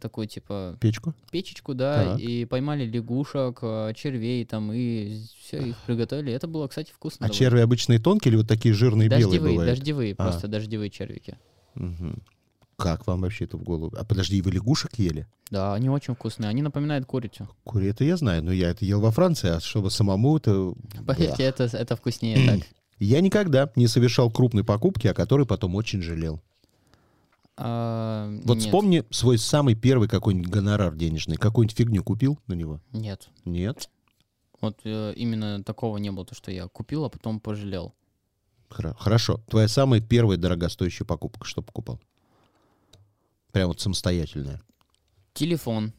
Speaker 4: такой, типа,
Speaker 2: Печку?
Speaker 4: печечку, да,
Speaker 2: Так.
Speaker 4: и поймали лягушек, а, червей там, и все, их приготовили. Это было, кстати, вкусно.
Speaker 2: А
Speaker 4: довольно.
Speaker 2: черви обычные тонкие или вот такие жирные белые
Speaker 4: Дождевые,
Speaker 2: бывают?
Speaker 4: дождевые,
Speaker 2: А.
Speaker 4: просто дождевые червики.
Speaker 2: Мгм. Как вам вообще это в голову? А подожди, вы лягушек ели?
Speaker 4: Да, они очень вкусные, они напоминают курицу.
Speaker 2: Кури это я знаю, но я это ел во Франции, а чтобы самому это... (laughs)
Speaker 4: Поверьте, это, это вкуснее так.
Speaker 2: Я никогда не совершал крупной покупки, о которой потом очень жалел.
Speaker 4: А,
Speaker 2: Вот
Speaker 4: нет,
Speaker 2: вспомни свой самый первый какой-нибудь гонорар денежный. Какую-нибудь фигню купил на него?
Speaker 4: Нет.
Speaker 2: Нет?
Speaker 4: Вот э, именно такого не было, то, что я купил, а потом пожалел.
Speaker 2: Хорошо. Твоя самая первая дорогостоящая покупка, что покупал? Прям вот самостоятельная.
Speaker 4: Телефон.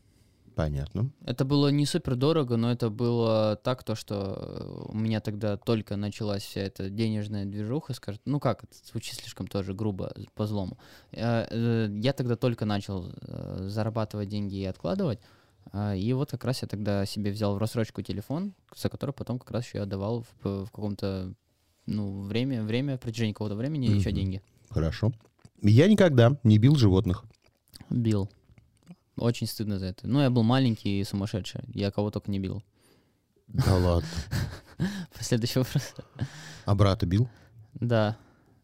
Speaker 2: Понятно.
Speaker 4: Это было не супер дорого, но это было так, то, что у меня тогда только началась вся эта денежная движуха, скажет, ну как, это звучит слишком тоже грубо, по злому. Э, э, Я тогда только начал э, зарабатывать деньги и откладывать, и вот как раз я тогда себе взял в рассрочку телефон, за который потом как раз еще отдавал в, в каком-то ну, время, время, в протяжении какого-то времени еще
Speaker 2: Мгм.
Speaker 4: деньги.
Speaker 2: Хорошо. Я никогда не бил животных.
Speaker 4: Бил. Очень стыдно за это. Ну, я был маленький и сумасшедший. Я кого только не бил.
Speaker 2: Да ладно. (laughs)
Speaker 4: Следующий вопрос.
Speaker 2: А брата бил?
Speaker 4: Да.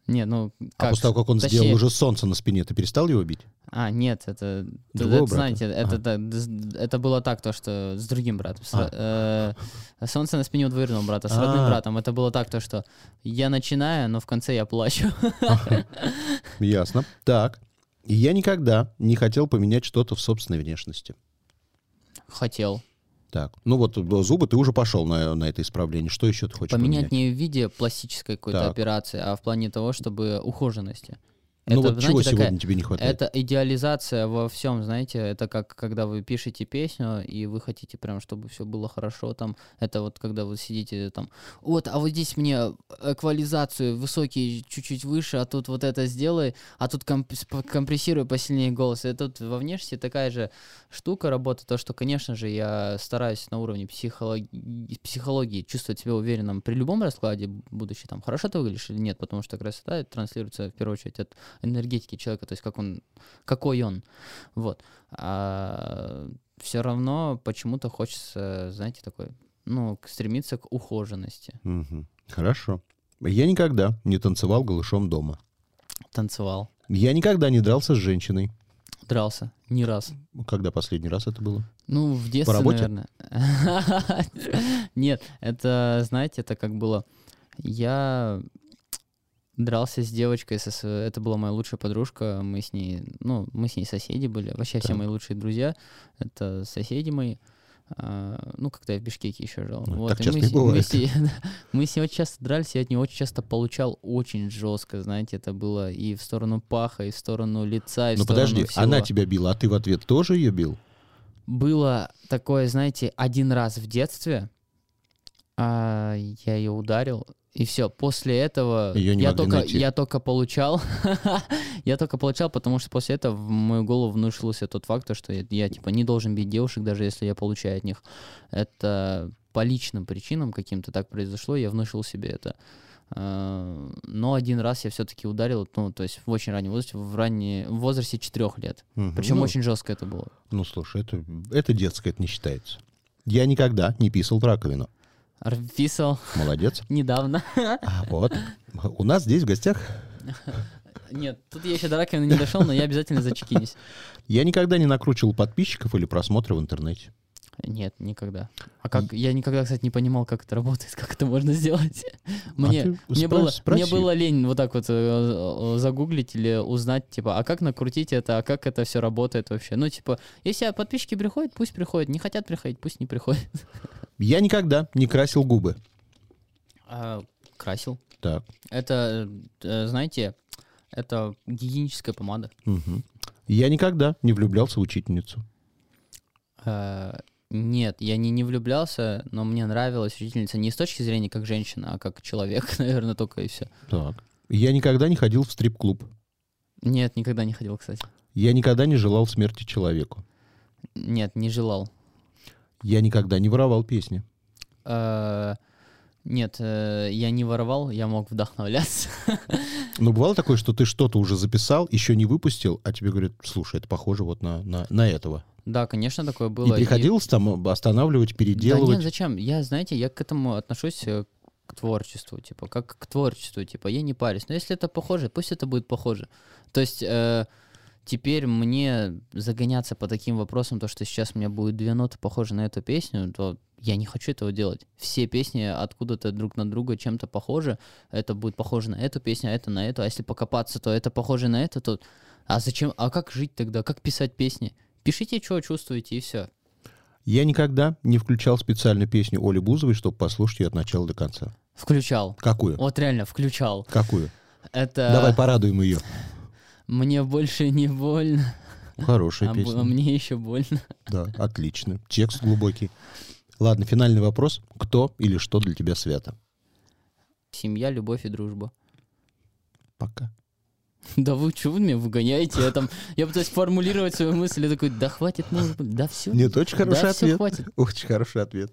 Speaker 4: Не, ну
Speaker 2: А
Speaker 4: как?
Speaker 2: после того, как он
Speaker 4: Точнее-
Speaker 2: сделал уже солнце на спине, ты перестал его бить?
Speaker 4: А, нет, это, это,
Speaker 2: Другого
Speaker 4: это,
Speaker 2: брата?
Speaker 4: знаете, это,
Speaker 2: Ага.
Speaker 4: д- это было так, то, что с другим братом. с ро- э, солнце на спине у двоюродного брата, с родным
Speaker 2: А.
Speaker 4: братом. Это было так, то, что я начинаю, но в конце я плачу.
Speaker 2: Ясно. Так. Я никогда не хотел поменять что-то в собственной внешности.
Speaker 4: Хотел.
Speaker 2: Так. Ну вот э, зубы ты уже пошел на, на это исправление. Что еще ты хочешь
Speaker 4: Поменять
Speaker 2: поменять?
Speaker 4: не в виде пластической какой-то
Speaker 2: Так.
Speaker 4: операции, а в плане того, чтобы ухоженности.
Speaker 2: Ну
Speaker 4: Это,
Speaker 2: вот
Speaker 4: знаете,
Speaker 2: чего
Speaker 4: такая-
Speaker 2: сегодня тебе не хватает?
Speaker 4: Это идеализация во всем, знаете, это как когда вы пишете песню, и вы хотите прям, чтобы все было хорошо там. Это вот когда вы сидите там, вот, а вот здесь мне эквализацию высокий чуть-чуть выше, а тут вот это сделай, а тут комп- компрессируй посильнее голос. И тут во внешности такая же штука работа, то, что, конечно же, я стараюсь на уровне психологии, психологии чувствовать себя уверенным при любом раскладе будущий, там, хорошо ты выглядишь или нет, потому что красота транслируется в первую очередь от энергетики человека, то есть как он, какой он, вот. А все равно почему-то хочется, знаете, такой, ну, стремиться к ухоженности.
Speaker 2: Мгм. Хорошо. Я никогда не танцевал голышом дома.
Speaker 4: Танцевал,
Speaker 2: Я никогда не дрался с женщиной.
Speaker 4: дрался, не раз.
Speaker 2: Когда последний раз это было?
Speaker 4: Ну, в детстве,
Speaker 2: работе?
Speaker 4: наверное. (laughs) Нет, это, знаете, это как было... Я дрался с девочкой, со это была моя лучшая подружка, мы с ней, ну, мы с ней соседи были, вообще все
Speaker 2: Так.
Speaker 4: мои лучшие друзья, это соседи мои. А, ну, когда я в Бишкеке еще жил.
Speaker 2: Ну,
Speaker 4: вот,
Speaker 2: так часто
Speaker 4: мы, мы с ней- (laughs) мы с ней очень часто дрались, я от нее очень часто получал очень жестко, знаете, это было и в сторону паха, и в сторону лица, и в
Speaker 2: Ну
Speaker 4: сторону
Speaker 2: подожди,
Speaker 4: всего.
Speaker 2: она тебя била, а ты в ответ тоже ее бил?
Speaker 4: Было такое, знаете, один раз в детстве, а, я ее ударил, и все. После этого
Speaker 2: Её не
Speaker 4: я только
Speaker 2: найти.
Speaker 4: я только получал, (laughs) я только получал, потому что после этого в мою голову внушился тот факт, то, что я, я, типа не должен бить девушек, даже если я получаю от них. Это по личным причинам каким-то так произошло, я внушил себе это. А, Но один раз я все-таки ударил, ну, то есть в очень раннем возрасте, в, ранней, в возрасте четырех лет.
Speaker 2: Мгм.
Speaker 4: Причем
Speaker 2: Ну,
Speaker 4: очень жестко это было.
Speaker 2: Ну, слушай, это, это детское, это не считается. Я никогда не писал в раковину.
Speaker 4: Писал
Speaker 2: Молодец. (laughs)
Speaker 4: недавно.
Speaker 2: А вот, у нас здесь в гостях
Speaker 4: Нет, тут я еще до раковины не дошел, но я обязательно зачекинюсь.
Speaker 2: я никогда не накручивал подписчиков или просмотры в интернете.
Speaker 4: Нет, никогда. А как? Я никогда, кстати, не понимал, как это работает, как это можно сделать. Мне,
Speaker 2: А ты
Speaker 4: мне, было, мне было лень вот так вот э, э, загуглить или узнать, типа, а как накрутить это, а как это все работает вообще. Ну, типа, если подписчики приходят, пусть приходят. Не хотят приходить, пусть не приходят.
Speaker 2: Я никогда не красил губы.
Speaker 4: А, красил.
Speaker 2: Так.
Speaker 4: Это, э, знаете, это гигиеническая помада.
Speaker 2: мгм. Я никогда не влюблялся в учительницу.
Speaker 4: Э, Нет, я не, не влюблялся, но мне нравилась учительница не с точки зрения как женщина, а как человек, (laughs) наверное, только и все.
Speaker 2: Так. Я никогда не ходил в стрип-клуб.
Speaker 4: Нет, никогда не ходил, кстати.
Speaker 2: Я никогда не желал смерти человеку.
Speaker 4: Нет, не желал.
Speaker 2: Я никогда не воровал песни.
Speaker 4: Э, Нет, э, я не воровал, я мог вдохновляться. (laughs)
Speaker 2: Но бывало такое, что ты что-то уже записал, еще не выпустил, а тебе говорят, слушай, это похоже вот на, на, на этого.
Speaker 4: Да, конечно, такое было.
Speaker 2: и приходилось там останавливать,
Speaker 4: Да
Speaker 2: переделывать.
Speaker 4: нет, зачем? Я, знаете, я к этому отношусь э, к творчеству, типа, как к творчеству, типа, я не парюсь. Но если это похоже, пусть это будет похоже. То есть э, теперь мне загоняться по таким вопросам, то, что сейчас у меня будет две ноты похожи на эту песню, то я не хочу этого делать. Все песни откуда-то друг на друга чем-то похожи. Это будет похоже на эту песню, а это на эту. А если покопаться, то это похоже на это, то... А зачем? А как жить тогда? Как писать песни? Пишите, что чувствуете, и все.
Speaker 2: Я никогда не включал специально песню Оли Бузовой, чтобы послушать ее от начала до конца.
Speaker 4: Включал.
Speaker 2: Какую?
Speaker 4: Вот реально, включал.
Speaker 2: Какую?
Speaker 4: Это
Speaker 2: Давай порадуем ее.
Speaker 4: Мне больше не больно,
Speaker 2: Хорошая
Speaker 4: а,
Speaker 2: песня.
Speaker 4: а мне еще больно.
Speaker 2: Да, отлично. Текст глубокий. Ладно, финальный вопрос. Кто или что для тебя свято?
Speaker 4: Семья, любовь и дружба.
Speaker 2: Пока.
Speaker 4: Да вы что вы меня выгоняете? Я там, я пытаюсь формулировать свою мысль, я такой, да хватит, может быть, да все.
Speaker 2: Нет, очень хороший
Speaker 4: да,
Speaker 2: ответ.
Speaker 4: хватит.
Speaker 2: Очень хороший ответ.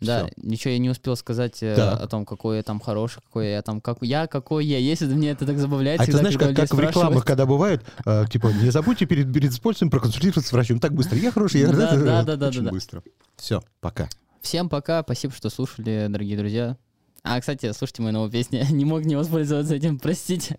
Speaker 4: Да,
Speaker 2: Всё.
Speaker 4: ничего я не успел сказать э,
Speaker 2: Так.
Speaker 4: о том, какой я там хороший, какой я там, как я, какой я. Если мне это так забавляет,
Speaker 2: А ты знаешь, как, как в рекламах, когда бывает, э, типа, не забудьте перед, перед использованием проконсультироваться с врачом. Так быстро. Я хороший, я
Speaker 4: Да, да, да, да,
Speaker 2: Очень
Speaker 4: да, да.
Speaker 2: быстро. Все, пока.
Speaker 4: Всем пока, спасибо, что слушали, дорогие друзья. А, кстати, слушайте мою новую песню. (laughs) Не мог не воспользоваться этим, простите.